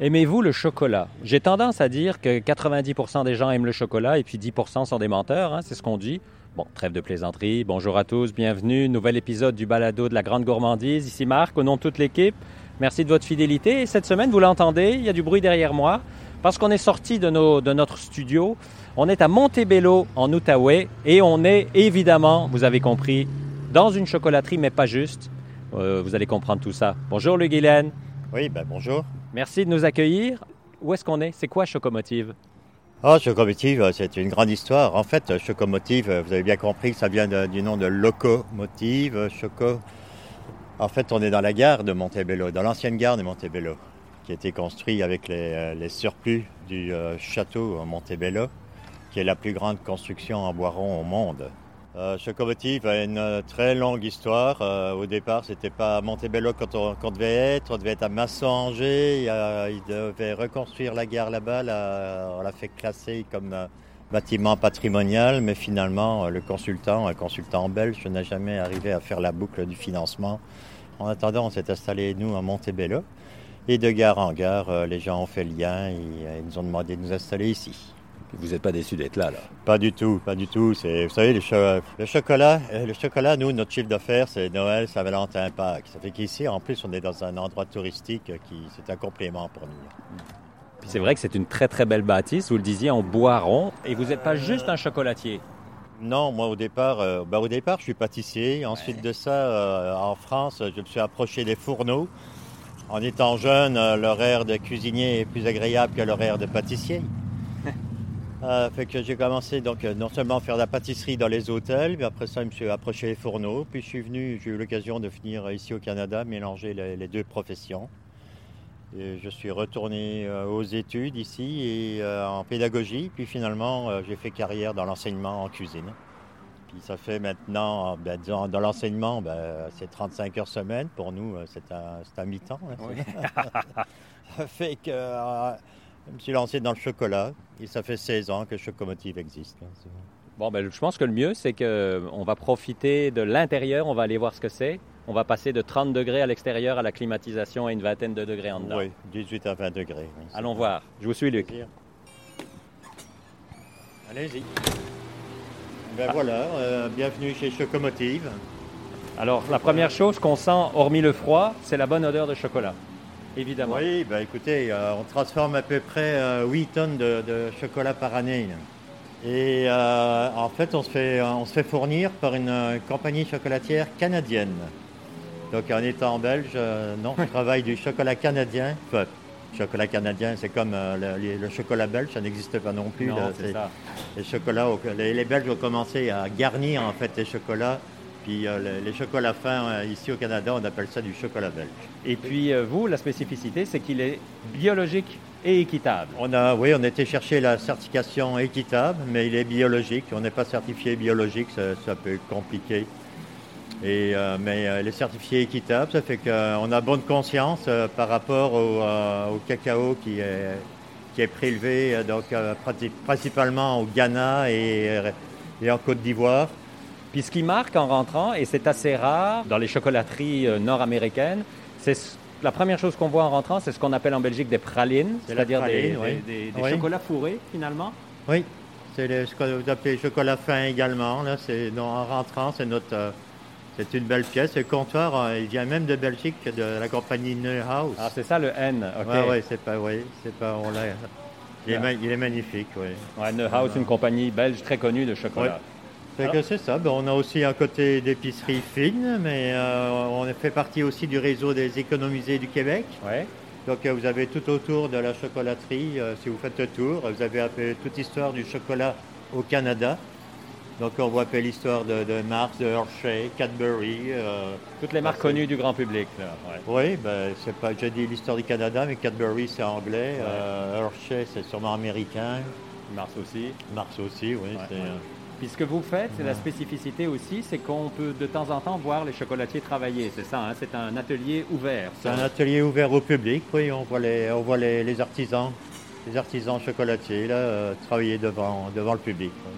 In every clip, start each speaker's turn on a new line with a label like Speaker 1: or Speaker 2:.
Speaker 1: Aimez-vous le chocolat? J'ai tendance à dire que 90% des gens aiment le chocolat et puis 10% sont des menteurs, hein, c'est ce qu'on dit. Bon, trêve de plaisanterie. Bonjour à tous, bienvenue. Nouvel épisode du balado de la grande gourmandise. Ici Marc, au nom de toute l'équipe. Merci de votre fidélité. Et cette semaine, vous l'entendez, il y a du bruit derrière moi parce qu'on est sorti de, notre studio. On est à Montebello, en Outaouais, et on est évidemment, vous avez compris, dans une chocolaterie, mais pas juste. Euh, vous allez comprendre tout ça. Bonjour, Luc Guylaine.
Speaker 2: Oui, ben bonjour.
Speaker 1: Merci de nous accueillir. Où est-ce qu'on est? C'est quoi Chocomotive?
Speaker 2: Ah, Chocomotive, c'est une grande histoire. En fait, Chocomotive, vous avez bien compris que ça vient du nom de locomotive, Choco. En fait, on est dans la gare de Montebello, dans l'ancienne gare de Montebello, qui a été construite avec les, euh, surplus du euh, château Montebello, qui est la plus grande construction en bois rond au monde. Euh, Chocomotive a une euh, très longue histoire. Euh, au départ, c'était pas à Montebello quand devait être. On devait être à Masson-Angers. Il, y a- il devait reconstruire la gare là-bas. Là, on l'a fait classer comme euh, bâtiment patrimonial, mais finalement, euh, le consultant, un consultant belge, n'a jamais arrivé à faire la boucle du financement. En attendant, on s'est installé, nous, à Montebello. Et de gare en gare, euh, les gens ont fait le lien et euh, ils nous ont demandé de nous installer ici.
Speaker 1: Vous n'êtes pas déçu d'être là, là?
Speaker 2: Pas du tout, pas du tout. C'est, vous savez, le, cho- le chocolat, euh, le chocolat, nous, notre chiffre d'affaires, c'est Noël, Saint-Valentin, Pâques. Ça fait qu'ici, en plus, on est dans un endroit touristique qui, c'est un complément pour nous.
Speaker 1: C'est vrai que c'est une très, très belle bâtisse. Vous le disiez, en bois rond. Et vous n'êtes pas juste un chocolatier?
Speaker 2: Non, moi, au départ, euh, bah, au départ, je suis pâtissier. Ensuite de ça, euh, en France, je me suis approché des fourneaux. En étant jeune, euh, l'horaire de cuisinier est plus agréable que l'horaire de pâtissier. Euh, fait que j'ai commencé donc euh, non seulement à faire de la pâtisserie dans les hôtels, mais après ça, je me suis approché des fourneaux. Puis je suis venu, j'ai eu l'occasion de venir ici au Canada, mélanger les, les deux professions. Et je suis retourné euh, aux études ici et euh, en pédagogie. Puis finalement, euh, j'ai fait carrière dans l'enseignement en cuisine. Puis ça fait maintenant, ben, disons, dans l'enseignement, ben, c'est 35 heures semaine. Pour nous, euh, c'est c'est à mi-temps. là. ça fait que euh, je me suis lancé dans le chocolat et ça fait 16 ans que Chocomotive existe. hein.
Speaker 1: Bon, ben, je pense que le mieux, c'est qu'on va profiter de l'intérieur. On va aller voir ce que c'est. On va passer de 30 degrés à l'extérieur à la climatisation à une vingtaine de degrés en dedans.
Speaker 2: Oui, 18 à 20 degrés. oui.
Speaker 1: Allons voir. Je vous suis, Luc.
Speaker 2: Allez-y. Ben voilà, euh, bienvenue chez Chocomotive.
Speaker 1: Alors, la première chose qu'on sent, hormis le froid, c'est la bonne odeur de chocolat. Évidemment.
Speaker 2: Oui, ben écoutez, euh, on transforme à peu près euh, 8 tonnes de, de chocolat par année. Et euh, en fait, on se fait, on se fait fournir par une euh, compagnie chocolatière canadienne. Donc en étant belge, euh, non, je travaille du chocolat canadien. Enfin, chocolat canadien, c'est comme euh, le, chocolat belge, ça n'existe pas non plus.
Speaker 1: Non,
Speaker 2: là.
Speaker 1: c'est
Speaker 2: C'est-
Speaker 1: ça.
Speaker 2: Les chocolats, au- les, les Belges ont commencé à garnir en fait les chocolats. Puis euh, les, les chocolats fins euh, ici au Canada, on appelle ça du chocolat belge.
Speaker 1: Et puis, euh, vous, la spécificité, c'est qu'il est biologique et équitable.
Speaker 2: On a, oui, on a été chercher la certification équitable, mais il est biologique. On n'est pas certifié biologique, ça, ça peut être compliqué. Et, euh, mais euh, il est certifié équitable, ça fait qu'on a bonne conscience par rapport au, au cacao qui est, qui est prélevé donc, principalement au Ghana et, et en Côte d'Ivoire.
Speaker 1: Puis ce qui marque en rentrant, et c'est assez rare dans les chocolateries euh, nord-américaines, c'est ce- la première chose qu'on voit en rentrant, c'est ce qu'on appelle en Belgique des pralines, c'est-à-dire des,
Speaker 2: praline, oui.
Speaker 1: des- des- des
Speaker 2: Oui.
Speaker 1: chocolats fourrés finalement.
Speaker 2: Oui, c'est ce que vous appelez chocolat fin également. Là, c'est, en rentrant, c'est notre, euh, c'est une belle pièce. Le comptoir, euh, il vient même de Belgique, de la compagnie Neuhaus.
Speaker 1: Ah, c'est ça le N, ok.
Speaker 2: ouais, ouais, c'est pas, oui, c'est pas, on l'a. Il est, ma- il est magnifique, oui.
Speaker 1: Ouais, Neuhaus, une compagnie belge très connue de chocolat.
Speaker 2: Fait que c'est ça. Ben, on a aussi un côté d'épicerie fine, mais euh, on fait partie aussi du réseau des économisés du Québec.
Speaker 1: Ouais.
Speaker 2: Donc euh, vous avez tout autour de la chocolaterie, euh, si vous faites le tour, vous avez un peu toute l'histoire du chocolat au Canada. Donc on voit un peu l'histoire de, de Mars, de Hershey, Cadbury.
Speaker 1: Toutes les marques connues du grand public. Là. ouais.
Speaker 2: oui, ben, c'est pas, j'ai dit l'histoire du Canada, mais Cadbury c'est anglais, Hershey c'est sûrement américain,
Speaker 1: Mars aussi.
Speaker 2: Mars aussi, oui. C'est,
Speaker 1: Puis ce que vous faites, c'est la spécificité aussi, c'est qu'on peut de temps en temps voir les chocolatiers travailler. C'est ça, hein? c'est un atelier ouvert.
Speaker 2: C'est un atelier ouvert au public, oui, on voit les, on voit les, les artisans, les artisans chocolatiers là, euh, travailler devant, devant le public. oui.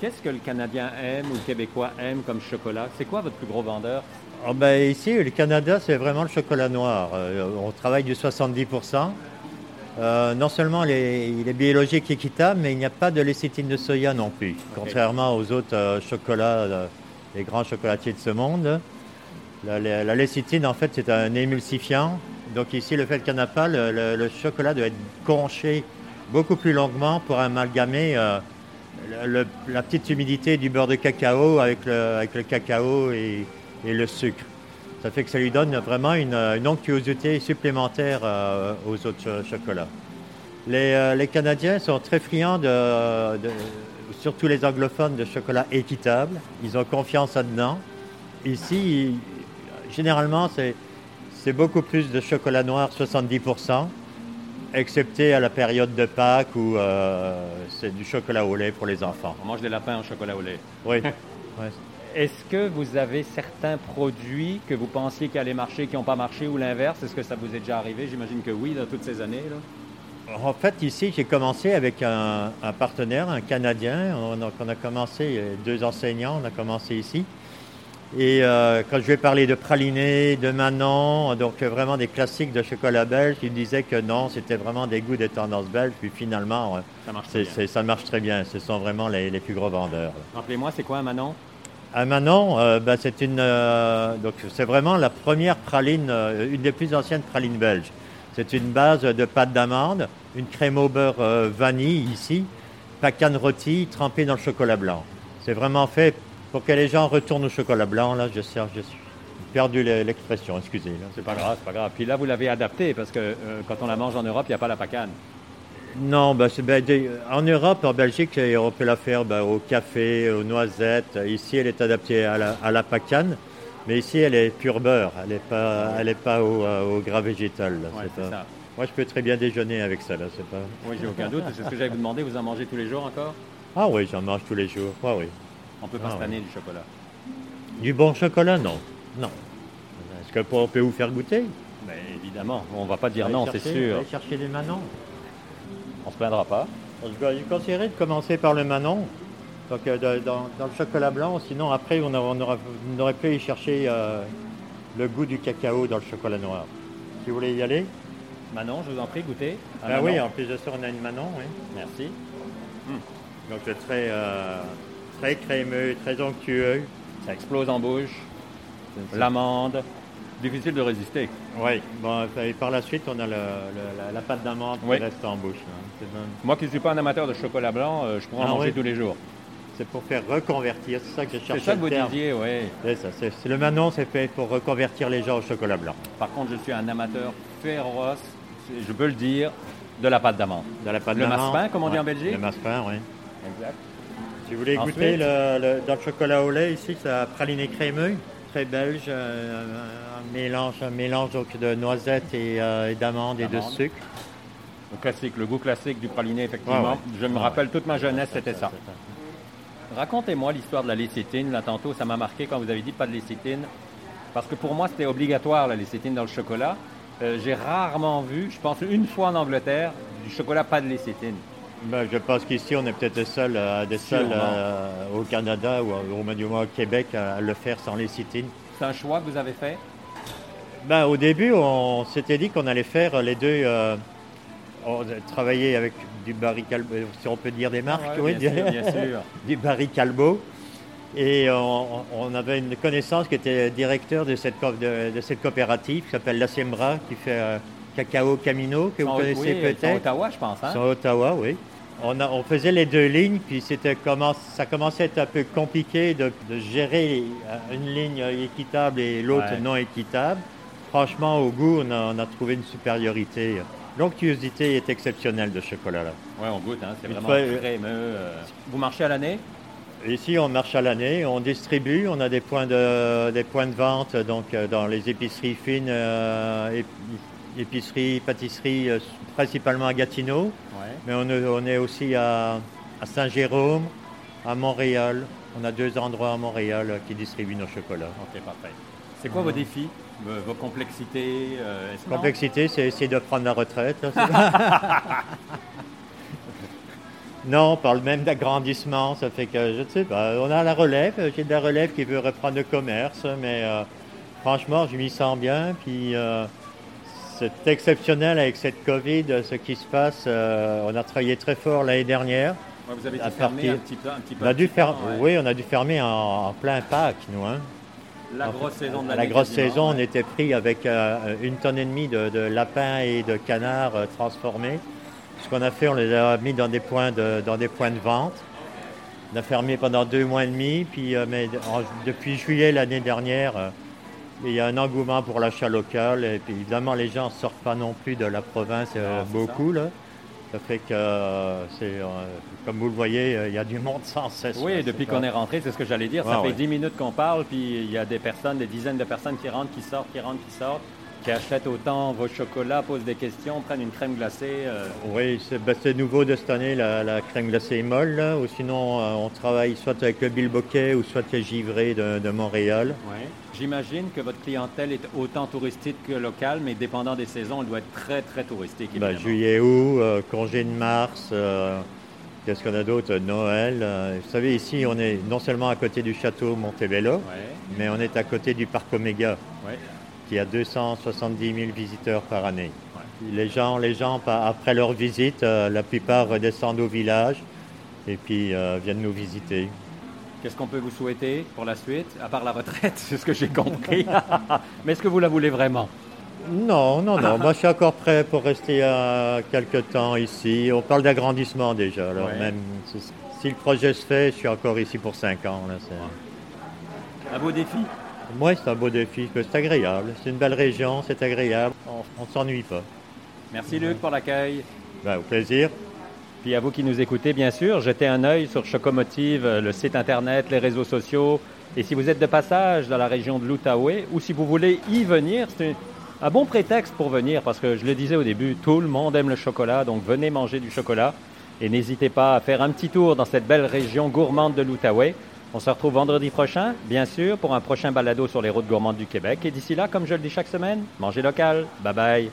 Speaker 1: Qu'est-ce que le Canadien aime ou le Québécois aime comme chocolat? C'est quoi votre plus gros vendeur?
Speaker 2: Ah ben, ici, le Canada, c'est vraiment le chocolat noir. Euh, on travaille du 70 Euh, non seulement il est, il est biologique et équitable, mais il n'y a pas de lécithine de soya non plus. Contrairement aux autres euh, chocolats, euh, les grands chocolatiers de ce monde. La, la- la lécithine, en fait, c'est un émulsifiant. Donc ici, le fait qu'il n'y en a pas, le, le- le chocolat doit être conché beaucoup plus longuement pour amalgamer euh, le- la petite humidité du beurre de cacao avec le, avec cacao et, et le sucre. Ça fait que ça lui donne vraiment une, une onctuosité supplémentaire euh, aux autres cho- chocolats. Les, euh, les Canadiens sont très friands, de, de- surtout les anglophones, de chocolat équitable. Ils ont confiance là-dedans. Ici, généralement, c'est beaucoup plus de chocolat noir, 70%, excepté à la période de Pâques où euh, c'est du chocolat au lait pour les enfants.
Speaker 1: On mange des lapins au chocolat au lait.
Speaker 2: Oui. Ouais.
Speaker 1: Est-ce que vous avez certains produits que vous pensiez qui allaient marcher, qui n'ont pas marché ou l'inverse? Est-ce que ça vous est déjà arrivé? J'imagine que oui, dans toutes ces années. là.
Speaker 2: En fait, ici, j'ai commencé avec un, un partenaire, un Canadien. On a, on a commencé, a deux enseignants, on a commencé ici. Et euh, quand je lui ai parlé de praliné, de Manon, donc euh, vraiment des classiques de chocolat belge, il disait que non, c'était vraiment des goûts des tendances belges. Puis finalement, euh,
Speaker 1: Ça marche très bien.
Speaker 2: ça marche très bien. Ce sont vraiment les, les plus gros vendeurs.
Speaker 1: Rappelez-moi, c'est quoi un Manon?
Speaker 2: À Manon, euh, c'est une, euh, c'est vraiment la première praline, euh, une des plus anciennes pralines belges. C'est une base de pâte d'amande, une crème au beurre vanille ici, pacane rôti trempée dans le chocolat blanc. C'est vraiment fait pour que les gens retournent au chocolat blanc. Là, je je suis perdu le- l'expression, excusez.
Speaker 1: C'est pas grave, c'est pas grave. Puis là, vous l'avez adapté parce que quand on la mange en Europe, il n'y a pas la pacane.
Speaker 2: Non, ben, des- en Europe, en Belgique, on peut la faire ben, au café, aux noisettes. Ici, elle est adaptée à la, à la pacane, mais ici, elle est pure beurre. Elle n'est pas, elle est pas au, euh, au gras végétal. là.
Speaker 1: Ouais,
Speaker 2: C'est
Speaker 1: c'est
Speaker 2: pas-
Speaker 1: ça.
Speaker 2: Moi, je peux très bien déjeuner avec ça. Là. C'est pas...
Speaker 1: Oui, j'ai aucun doute. C'est ce que j'allais vous demander. Vous en mangez tous les jours encore?
Speaker 2: Ah oui, j'en mange tous les jours. Ouais, oui.
Speaker 1: On peut pas
Speaker 2: Ah,
Speaker 1: se du chocolat?
Speaker 2: Du bon chocolat, non. Non. Est-ce qu'on peut vous faire goûter?
Speaker 1: Mais évidemment, on va pas dire non, c'est sûr.
Speaker 2: allez chercher des manons.
Speaker 1: On se plaindra pas.
Speaker 2: Je conseillerais de commencer par le Manon, donc euh, dans, dans le chocolat blanc. Sinon, après, on, a- on aura- on aurait pu y chercher euh, le goût du cacao dans le chocolat noir. Si vous voulez y aller
Speaker 1: Manon, je vous en prie, goûtez.
Speaker 2: Ah
Speaker 1: Manon.
Speaker 2: oui, en plus de ça, on a une Manon. Oui.
Speaker 1: Merci.
Speaker 2: Donc, c'est très, euh, très crémeux, très onctueux.
Speaker 1: Ça explose en bouche. L'amande. Difficile de résister.
Speaker 2: Oui. Bon, et par la suite, on a le- le- la, la pâte d'amande
Speaker 1: Oui.
Speaker 2: qui reste en bouche. bon.
Speaker 1: Moi qui ne suis pas un amateur de chocolat blanc, euh, je pourrais en
Speaker 2: Ah
Speaker 1: manger
Speaker 2: oui.
Speaker 1: tous les jours.
Speaker 2: C'est pour faire reconvertir. C'est ça que je cherchais.
Speaker 1: C'est ça que
Speaker 2: le
Speaker 1: vous
Speaker 2: terme.
Speaker 1: disiez, oui.
Speaker 2: C'est ça. Le Manon, c'est fait pour reconvertir les gens au chocolat blanc.
Speaker 1: Par contre, je suis un amateur féroce, je peux le dire, de la pâte d'amande.
Speaker 2: De la pâte
Speaker 1: Le massepain, comme on dit en Belgique
Speaker 2: Le massepain, oui.
Speaker 1: Exact.
Speaker 2: Si vous voulez
Speaker 1: Ensuite?
Speaker 2: goûter le, le- dans le chocolat au lait, ici, un praliné crémeux, très belge, euh, un, mélange, un mélange donc, de noisettes et, euh, et d'amandes et de sucre.
Speaker 1: Le classique, le goût classique du praliné, effectivement.
Speaker 2: Ouais, ouais.
Speaker 1: Je me rappelle toute ma jeunesse, c'était ça. Racontez-moi l'histoire de la lécithine. Là, tantôt, ça m'a marqué quand vous avez dit pas de lécithine. Parce que pour moi, c'était obligatoire, la lécithine dans le chocolat. Euh, J'ai rarement vu, je pense une fois en Angleterre, du chocolat pas de lécithine.
Speaker 2: Ben, je pense qu'ici, on est peut-être les seuls, euh, des seuls euh, au Canada ou au, du moins au Québec à le faire sans lécithine.
Speaker 1: C'est un choix que vous avez fait?
Speaker 2: Ben, au début, on s'était dit qu'on allait faire les deux. euh, travaillé avec du Barry Calbo, si on peut dire des marques,
Speaker 1: Ouais,
Speaker 2: oui,
Speaker 1: bien sûr, bien sûr.
Speaker 2: du Barry Calbo. Et on, on avait une connaissance qui était directeur de cette, de, de cette coopérative qui s'appelle La Sembra, qui fait euh, Cacao Camino, que vous
Speaker 1: En-
Speaker 2: connaissez
Speaker 1: oui,
Speaker 2: peut-être.
Speaker 1: Ottawa, je pense. hein?
Speaker 2: Ottawa, oui. On, a- on faisait les deux lignes, puis c'était ça commençait à être un peu compliqué de, de gérer euh, une ligne équitable et l'autre
Speaker 1: Ouais.
Speaker 2: non équitable. Franchement, au goût, on a, on a trouvé une supériorité. L'onctuosité est exceptionnelle de ce chocolat-là.
Speaker 1: Oui, on goûte, hein, c'est vraiment
Speaker 2: fois,
Speaker 1: crémeux. euh. Vous marchez à l'année?
Speaker 2: Ici, on marche à l'année, on distribue, on a des points de, des points de vente donc, euh, dans les épiceries fines, euh, ép- épiceries, pâtisseries, euh, principalement à Gatineau. Mais on est, on est aussi à, à Saint-Jérôme, à Montréal. On a deux endroits à Montréal qui distribuent nos chocolats.
Speaker 1: Ok, parfait. C'est quoi vos défis, euh, vos complexités euh?
Speaker 2: Complexité, c'est essayer de prendre la retraite. c'est- non, on parle même d'agrandissement. Ça fait que, je ne sais pas, on a la relève. J'ai de la relève qui veut reprendre le commerce, mais euh, franchement, je m'y sens bien. Puis euh, C'est exceptionnel avec cette Covid, ce qui se passe. Euh, on a travaillé très fort l'année dernière.
Speaker 1: vous avez dû fermer un petit peu. Un petit peu
Speaker 2: On a dû
Speaker 1: ouais.
Speaker 2: oui, on a dû fermer en, en plein Pâques, nous. hein.
Speaker 1: La grosse saison de
Speaker 2: la grosse saison, on était pris avec euh, une tonne et demie de, de lapins et de canards euh, transformés. Ce qu'on a fait, on les a mis dans des points de, dans des points de vente. On a fermé pendant deux mois et demi, puis mais en- depuis juillet l'année dernière, il y a un engouement pour l'achat local. Et puis évidemment, les gens ne sortent pas non plus de la province euh,
Speaker 1: Non,
Speaker 2: beaucoup. Là. Ça fait que, euh, c'est, euh, comme vous le voyez, euh, il y a du monde sans cesse.
Speaker 1: Oui,
Speaker 2: là,
Speaker 1: depuis qu'on est rentré, c'est ce que j'allais dire. Ça
Speaker 2: Ouais,
Speaker 1: fait
Speaker 2: ouais.
Speaker 1: 10 minutes qu'on parle, puis il y a des personnes, des dizaines de personnes qui rentrent, qui sortent, qui rentrent, qui sortent, qui achètent autant vos chocolats, posent des questions, prennent une crème glacée. euh,
Speaker 2: Oui, c'est ben, c'est nouveau de cette année, la, la crème glacée molle. là. Ou sinon, euh, on travaille soit avec le Bilboquet ou soit le Givré de, de Montréal.
Speaker 1: J'imagine que votre clientèle est autant touristique que locale, mais dépendant des saisons, elle doit être très, très touristique. Évidemment.
Speaker 2: juillet, août, euh, congé de mars. Qu'est-ce qu'on a d'autre? Noël. vous savez, ici, on est non seulement à côté du château Montebello,
Speaker 1: Ouais,
Speaker 2: mais on est à côté du parc Oméga,
Speaker 1: ouais.
Speaker 2: Qui a 270 000 visiteurs par année. Les gens, les gens, après leur visite, euh, la plupart redescendent au village et puis euh, viennent nous visiter.
Speaker 1: Qu'est-ce qu'on peut vous souhaiter pour la suite, à part la retraite, c'est ce que j'ai compris. mais est-ce que vous la voulez vraiment?
Speaker 2: Non, non, non. Moi, je suis encore prêt pour rester euh, quelques temps ici. On parle d'agrandissement déjà. Alors,
Speaker 1: Ouais.
Speaker 2: même si, si le projet se fait, je suis encore ici pour cinq ans. Là, c'est-
Speaker 1: Un beau défi
Speaker 2: Moi, c'est un beau défi. que C'est agréable. C'est une belle région. C'est agréable. On ne s'ennuie pas.
Speaker 1: Merci Luc pour l'accueil.
Speaker 2: Ben, au plaisir.
Speaker 1: Puis à vous qui nous écoutez, bien sûr, jetez un œil sur Chocomotive, euh, le site internet, les réseaux sociaux. Et si vous êtes de passage dans la région de l'Outaouais ou si vous voulez y venir, c'est un bon prétexte pour venir parce que je le disais au début, tout le monde aime le chocolat, donc venez manger du chocolat. Et n'hésitez pas à faire un petit tour dans cette belle région gourmande de l'Outaouais. On se retrouve vendredi prochain, bien sûr, pour un prochain balado sur les routes gourmandes du Québec. Et d'ici là, comme je le dis chaque semaine, mangez local. Bye bye.